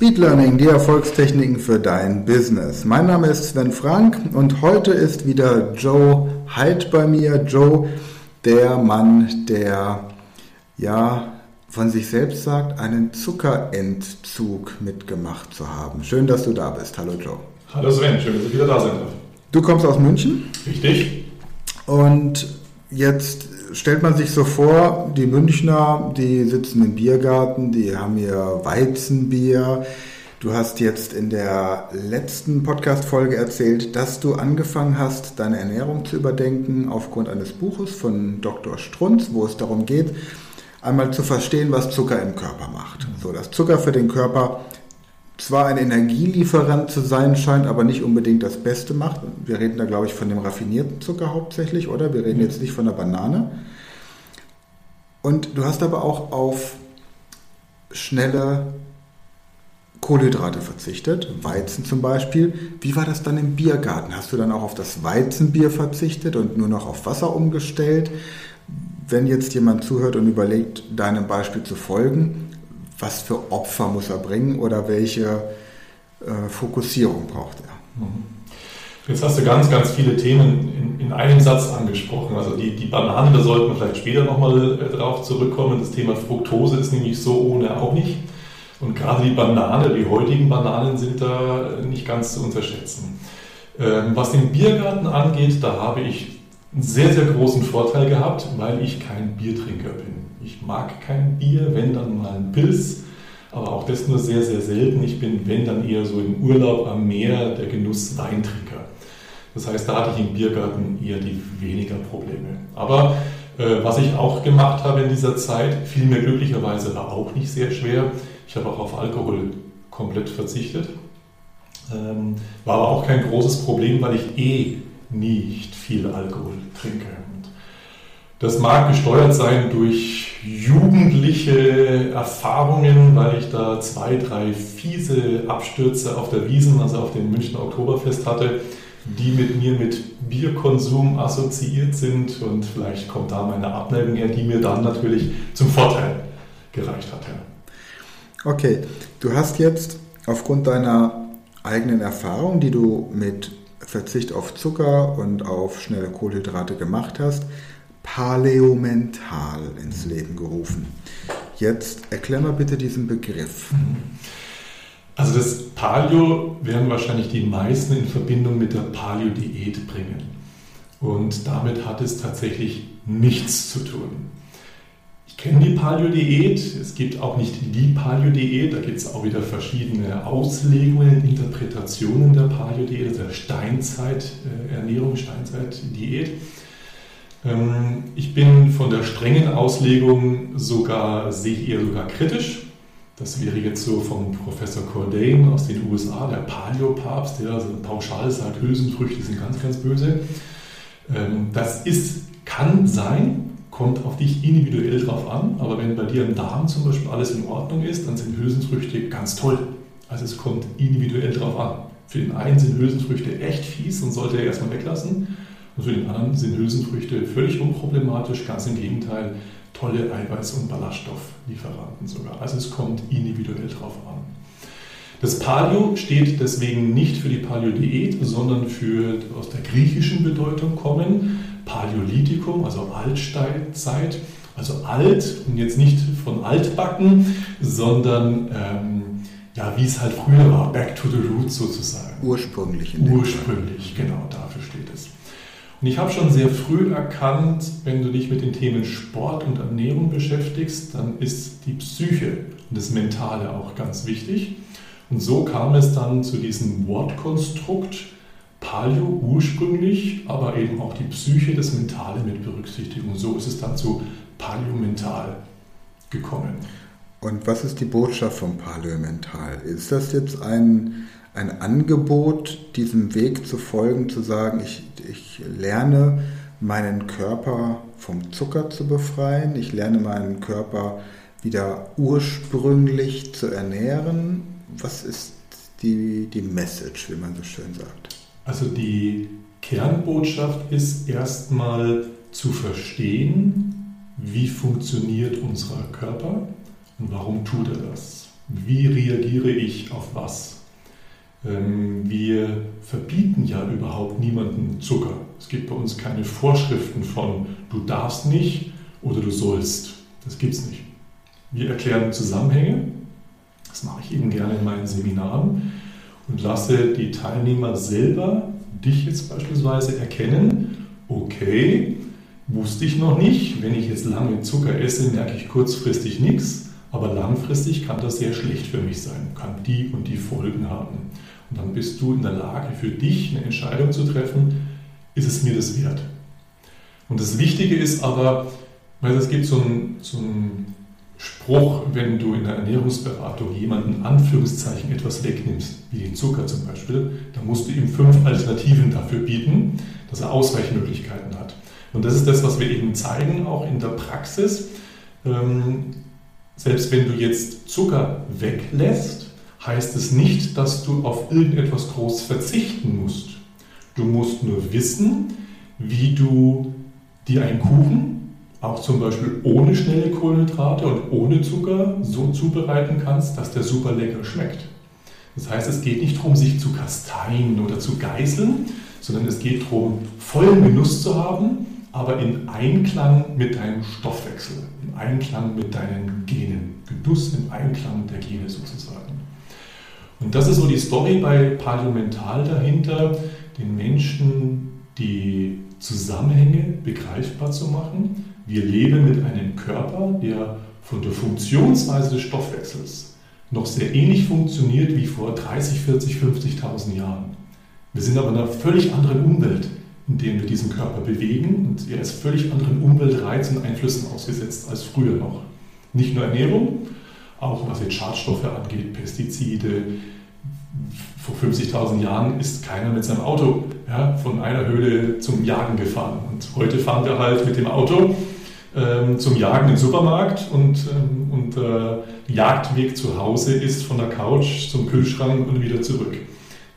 Speed Learning, die Erfolgstechniken für dein Business. Mein Name ist Sven Frank und heute ist wieder Joe Hyde bei mir. Joe, der Mann, der ja von sich selbst sagt, einen Zuckerentzug mitgemacht zu haben. Schön, dass du da bist. Hallo Joe. Hallo Sven, schön, dass ich wieder da sein darf. Du kommst aus München? Richtig. Und jetzt stellt man sich so vor, die Münchner, die sitzen im Biergarten, die haben ihr Weizenbier. Du hast jetzt in der letzten Podcast-Folge erzählt, dass du angefangen hast, deine Ernährung zu überdenken aufgrund eines Buches von Dr. Strunz, wo es darum geht, einmal zu verstehen, was Zucker im Körper macht. So, dass Zucker für den Körper zwar ein Energielieferant zu sein scheint, aber nicht unbedingt das Beste macht. Wir reden da, glaube ich, von dem raffinierten Zucker hauptsächlich, oder? Wir reden jetzt nicht von der Banane. Und du hast aber auch auf schnelle Kohlenhydrate verzichtet, Weizen zum Beispiel. Wie war das dann im Biergarten? Hast du dann auch auf das Weizenbier verzichtet und nur noch auf Wasser umgestellt? Wenn jetzt jemand zuhört und überlegt, deinem Beispiel zu folgen, was für Opfer muss er bringen oder welche äh, Fokussierung braucht er. Mhm. Jetzt hast du ganz, ganz viele Themen in, in einem Satz angesprochen. Also die, die Banane, da sollten wir vielleicht später nochmal äh, drauf zurückkommen. Das Thema Fructose ist nämlich so ohne auch nicht. Und gerade die Banane, die heutigen Bananen sind da nicht ganz zu unterschätzen. Ähm, was den Biergarten angeht, da habe ich einen sehr, sehr großen Vorteil gehabt, weil ich kein Biertrinker bin. Ich mag kein Bier, wenn dann mal ein Pilz, aber auch das nur sehr, sehr selten. Ich bin, wenn dann eher so im Urlaub am Meer der Genuss Weintrinker. Das heißt, da hatte ich im Biergarten eher die weniger Probleme. Aber äh, was ich auch gemacht habe in dieser Zeit, fiel mir glücklicherweise war auch nicht sehr schwer. Ich habe auch auf Alkohol komplett verzichtet. Ähm, war aber auch kein großes Problem, weil ich eh nicht viel Alkohol trinke. Das mag gesteuert sein durch jugendliche Erfahrungen, weil ich da zwei, drei fiese Abstürze auf der Wiesen, also auf dem Münchner Oktoberfest hatte, die mit mir mit Bierkonsum assoziiert sind und vielleicht kommt da meine Abneigung her, die mir dann natürlich zum Vorteil gereicht hat. Okay, du hast jetzt aufgrund deiner eigenen Erfahrung, die du mit Verzicht auf Zucker und auf schnelle Kohlenhydrate gemacht hast, Paleomental ins Leben gerufen. Jetzt erklär mal bitte diesen Begriff. Also das Paleo werden wahrscheinlich die meisten in Verbindung mit der Paleo-Diät bringen. Und damit hat es tatsächlich nichts zu tun. Ich kenne die Paleo-Diät, es gibt auch nicht die Paleo-Diät, da gibt es auch wieder verschiedene Auslegungen, Interpretationen der Paleo-Diät, der Steinzeit-Ernährung, Steinzeit-Diät. Ähm, ich bin von der strengen Auslegung sogar, sehe ich eher sogar kritisch. Das wäre jetzt so vom Professor Cordain aus den USA, der Paleo-Papst, der also pauschal sagt, Hülsenfrüchte sind ganz, ganz böse. Ähm, das ist, kann sein, kommt auf dich individuell drauf an, aber wenn bei dir im Darm zum Beispiel alles in Ordnung ist, dann sind Hülsenfrüchte ganz toll. Also es kommt individuell drauf an. Für den einen sind Hülsenfrüchte echt fies und sollte er erstmal weglassen. Und für den anderen sind Hülsenfrüchte völlig unproblematisch, ganz im Gegenteil, tolle Eiweiß- und Ballaststofflieferanten sogar. Also es kommt individuell drauf an. Das Paleo steht deswegen nicht für die Paleo-Diät, sondern für aus der griechischen Bedeutung kommen. Paleolithikum, also Altsteinzeit, also alt und jetzt nicht von altbacken, sondern ähm, ja, wie es halt früher war, back to the roots sozusagen. Ursprünglich. Ursprünglich, genau, dafür steht es. Und ich habe schon sehr früh erkannt, wenn du dich mit den Themen Sport und Ernährung beschäftigst, dann ist die Psyche und das Mentale auch ganz wichtig. Und so kam es dann zu diesem Wortkonstrukt Paleo ursprünglich, aber eben auch die Psyche, das Mentale mit berücksichtigen. Und so ist es dann zu Paleo mental gekommen. Und was ist die Botschaft vom Paleo mental? Ist das jetzt ein ein Angebot, diesem Weg zu folgen, zu sagen, ich, ich lerne meinen Körper vom Zucker zu befreien, ich lerne meinen Körper wieder ursprünglich zu ernähren. Was ist die, die Message, wie man so schön sagt? Also die Kernbotschaft ist erstmal zu verstehen, wie funktioniert unser Körper und warum tut er das. Wie reagiere ich auf was? Ähm, wir verbieten ja überhaupt niemanden Zucker. Es gibt bei uns keine Vorschriften von du darfst nicht oder du sollst. Das gibt es nicht. Wir erklären Zusammenhänge. Das mache ich eben gerne in meinen Seminaren und lasse die Teilnehmer selber, dich jetzt beispielsweise, erkennen, okay, wusste ich noch nicht, wenn ich jetzt lange Zucker esse, merke ich kurzfristig nichts, aber langfristig kann das sehr schlecht für mich sein, kann die und die Folgen haben. Und dann bist du in der Lage, für dich eine Entscheidung zu treffen, ist es mir das wert? Und das Wichtige ist aber, weil es gibt so einen, so einen Spruch, wenn du in der Ernährungsberatung jemanden Anführungszeichen etwas wegnimmst, wie den Zucker zum Beispiel, dann musst du ihm fünf Alternativen dafür bieten, dass er Ausweichmöglichkeiten hat. Und das ist das, was wir eben zeigen, auch in der Praxis. Ähm, selbst wenn du jetzt Zucker weglässt, heißt es nicht, dass du auf irgendetwas groß verzichten musst. Du musst nur wissen, wie du dir einen Kuchen auch zum Beispiel ohne schnelle Kohlenhydrate und ohne Zucker so zubereiten kannst, dass der super lecker schmeckt. Das heißt, es geht nicht darum, sich zu kasteien oder zu geißeln, sondern es geht darum, vollen Genuss zu haben, aber in Einklang mit deinem Stoffwechsel, im Einklang mit deinen Genen. Genuss im Einklang der Gene sozusagen. Und das ist so die Story bei Paleo dahinter, den Menschen die Zusammenhänge begreifbar zu machen, wir leben mit einem Körper, der von der Funktionsweise des Stoffwechsels noch sehr ähnlich funktioniert wie vor 30, 40, 50.000 Jahren. Wir sind aber in einer völlig anderen Umwelt, in der wir diesen Körper bewegen und er ist völlig anderen Umweltreizen und Einflüssen ausgesetzt als früher noch. Nicht nur Ernährung, auch was jetzt Schadstoffe angeht, Pestizide. Vor 50.000 Jahren ist keiner mit seinem Auto ja, von einer Höhle zum Jagen gefahren. Und heute fahren wir halt mit dem Auto ähm, zum Jagen im Supermarkt und, ähm, und der äh, Jagdweg zu Hause ist von der Couch zum Kühlschrank und wieder zurück.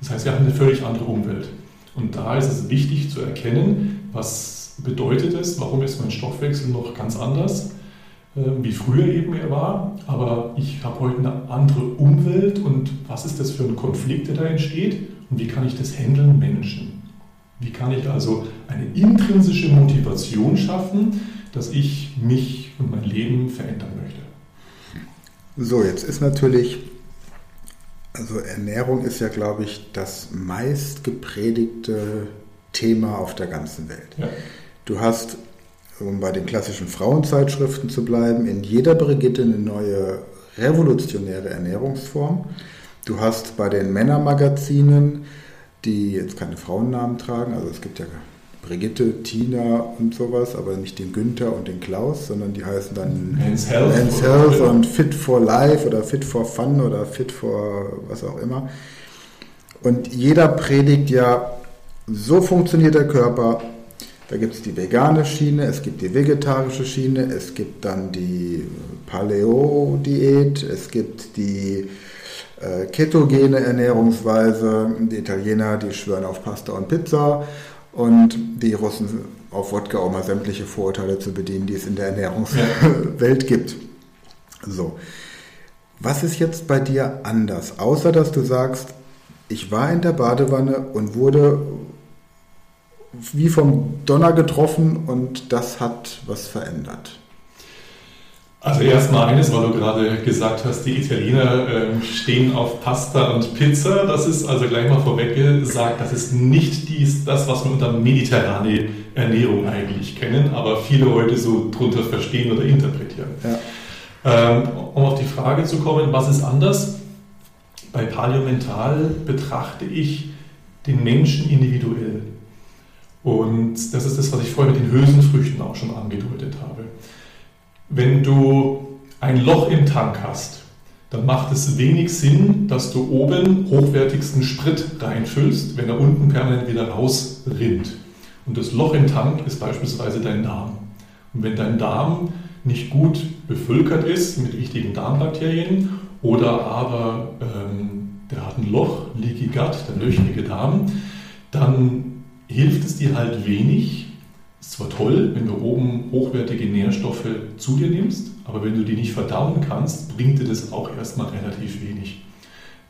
Das heißt, wir haben eine völlig andere Umwelt. Und da ist es wichtig zu erkennen, was bedeutet es, warum ist mein Stoffwechsel noch ganz anders, wie früher eben er war, aber ich habe heute eine andere Umwelt und was ist das für ein Konflikt, der da entsteht und wie kann ich das handeln, Menschen? Wie kann ich also eine intrinsische Motivation schaffen, dass ich mich und mein Leben verändern möchte. So, jetzt ist natürlich, also Ernährung ist ja, glaube ich, das meist gepredigte Thema auf der ganzen Welt. Ja. Du hast, um bei den klassischen Frauenzeitschriften zu bleiben, in jeder Brigitte eine neue revolutionäre Ernährungsform. Du hast bei den Männermagazinen, die jetzt keine Frauennamen tragen, also es gibt ja Brigitte, Tina und sowas, aber nicht den Günther und den Klaus, sondern die heißen dann Men's Health, Men's Health und Fit for Life oder Fit for Fun oder Fit for was auch immer. Und jeder predigt ja, so funktioniert der Körper. Da gibt es die vegane Schiene, es gibt die vegetarische Schiene, es gibt dann die Paleo-Diät, es gibt die äh, ketogene Ernährungsweise. Die Italiener, die schwören auf Pasta und Pizza und die Russen auf Wodka auch mal sämtliche Vorurteile zu bedienen, die es in der Ernährungswelt gibt. So. Was ist jetzt bei dir anders? Außer dass du sagst, ich war in der Badewanne und wurde wie vom Donner getroffen und das hat was verändert. Also erstmal eines, weil du gerade gesagt hast, die Italiener äh, stehen auf Pasta und Pizza. Das ist also gleich mal vorweg gesagt, das ist nicht dies, das, was wir unter mediterrane Ernährung eigentlich kennen, aber viele heute so drunter verstehen oder interpretieren. Ja. Ähm, um auf die Frage zu kommen, was ist anders? Bei Paleomental betrachte ich den Menschen individuell. Und das ist das, was ich vorher mit den Hülsenfrüchten auch schon angedeutet habe. Wenn du ein Loch im Tank hast, dann macht es wenig Sinn, dass du oben hochwertigsten Sprit reinfüllst, wenn er unten permanent wieder rausrinnt. Und das Loch im Tank ist beispielsweise dein Darm. Und wenn dein Darm nicht gut bevölkert ist mit wichtigen Darmbakterien oder aber ähm, der hat ein Loch, Leaky Gut, der löchrige Darm, dann hilft es dir halt wenig, ist zwar toll, wenn du oben hochwertige Nährstoffe zu dir nimmst, aber wenn du die nicht verdauen kannst, bringt dir das auch erstmal relativ wenig.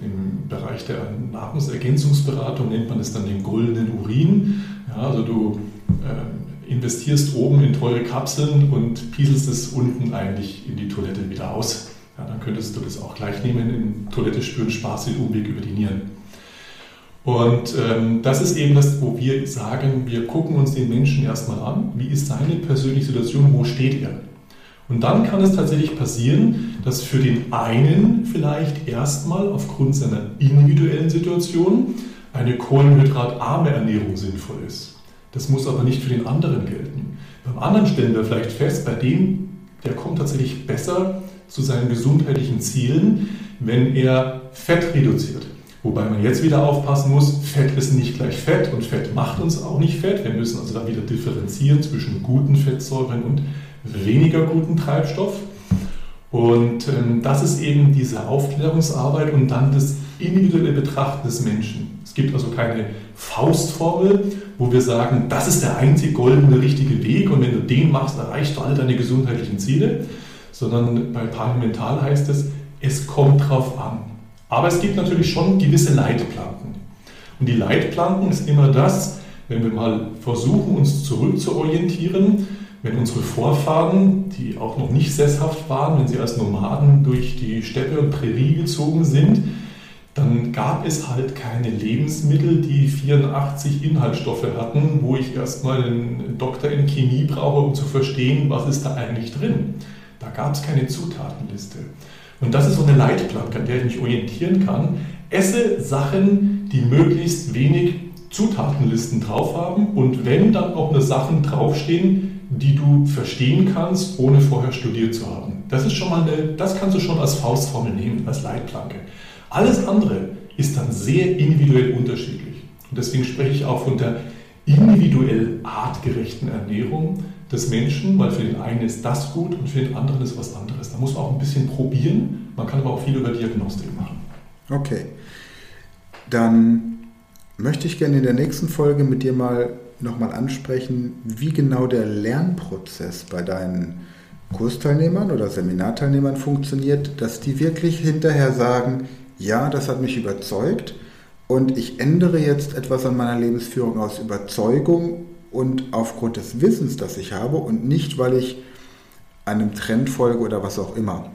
Im Bereich der Nahrungsergänzungsberatung nennt man es dann den goldenen Urin. Ja, also du äh, investierst oben in teure Kapseln und pieselst es unten eigentlich in die Toilette wieder aus. Ja, dann könntest du das auch gleich nehmen, in Toilette spüren, Spaß den Umweg über die Nieren. Und ähm, das ist eben das, wo wir sagen, wir gucken uns den Menschen erstmal an, wie ist seine persönliche Situation, wo steht er. Und dann kann es tatsächlich passieren, dass für den einen vielleicht erstmal aufgrund seiner individuellen Situation eine kohlenhydratarme Ernährung sinnvoll ist. Das muss aber nicht für den anderen gelten. Beim anderen stellen wir vielleicht fest, bei dem, der kommt tatsächlich besser zu seinen gesundheitlichen Zielen, wenn er Fett reduziert. Wobei man jetzt wieder aufpassen muss, Fett ist nicht gleich Fett und Fett macht uns auch nicht fett. Wir müssen also da wieder differenzieren zwischen guten Fettsäuren und weniger guten Treibstoff. Und ähm, das ist eben diese Aufklärungsarbeit und dann das individuelle Betrachten des Menschen. Es gibt also keine Faustformel, wo wir sagen, das ist der einzig goldene richtige Weg und wenn du den machst, erreichst du alle deine gesundheitlichen Ziele, sondern bei Palmental heißt es, es kommt drauf an. Aber es gibt natürlich schon gewisse Leitplanken. Und die Leitplanken ist immer das, wenn wir mal versuchen, uns zurückzuorientieren, wenn unsere Vorfahren, die auch noch nicht sesshaft waren, wenn sie als Nomaden durch die Steppe und Prärie gezogen sind, dann gab es halt keine Lebensmittel, die 84 Inhaltsstoffe hatten, wo ich erstmal einen Doktor in Chemie brauche, um zu verstehen, was ist da eigentlich drin. Da gab es keine Zutatenliste. Und das ist so eine Leitplanke, an der ich mich orientieren kann. Esse Sachen, die möglichst wenig Zutatenlisten drauf haben und wenn dann auch nur Sachen draufstehen, die du verstehen kannst, ohne vorher studiert zu haben. Das ist schon mal eine, das kannst du schon als Faustformel nehmen, als Leitplanke. Alles andere ist dann sehr individuell unterschiedlich. Und deswegen spreche ich auch von der individuell artgerechten Ernährung des Menschen, weil für den einen ist das gut und für den anderen ist was anderes. Da muss man auch ein bisschen probieren, man kann aber auch viel über Diagnostik machen. Okay, dann möchte ich gerne in der nächsten Folge mit dir mal nochmal ansprechen, wie genau der Lernprozess bei deinen Kursteilnehmern oder Seminarteilnehmern funktioniert, dass die wirklich hinterher sagen, ja, das hat mich überzeugt und ich ändere jetzt etwas an meiner Lebensführung aus Überzeugung und aufgrund des Wissens, das ich habe und nicht, weil ich einem Trend folge oder was auch immer.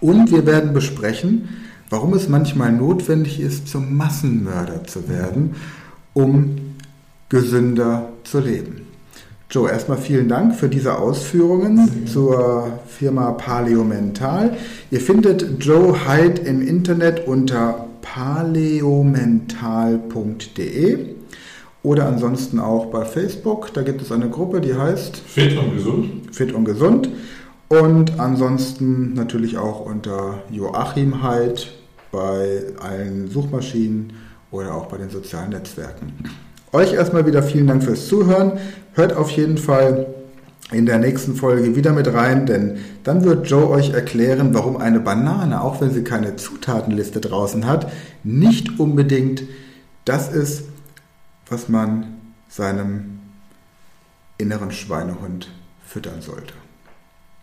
Und wir werden besprechen, warum es manchmal notwendig ist, zum Massenmörder zu werden, um gesünder zu leben. Joe, erstmal vielen Dank für diese Ausführungen zur Firma Paleomental. Ihr findet Joe Hyde im Internet unter paleomental.de oder ansonsten auch bei Facebook. Da gibt es eine Gruppe, die heißt Fit und Gesund. Fit und Gesund. Und ansonsten natürlich auch unter Joachim Heid bei allen Suchmaschinen oder auch bei den sozialen Netzwerken. Euch erstmal wieder vielen Dank fürs Zuhören. Hört auf jeden Fall in der nächsten Folge wieder mit rein, denn dann wird Joe euch erklären, warum eine Banane, auch wenn sie keine Zutatenliste draußen hat, nicht unbedingt das ist, was man seinem inneren Schweinehund füttern sollte.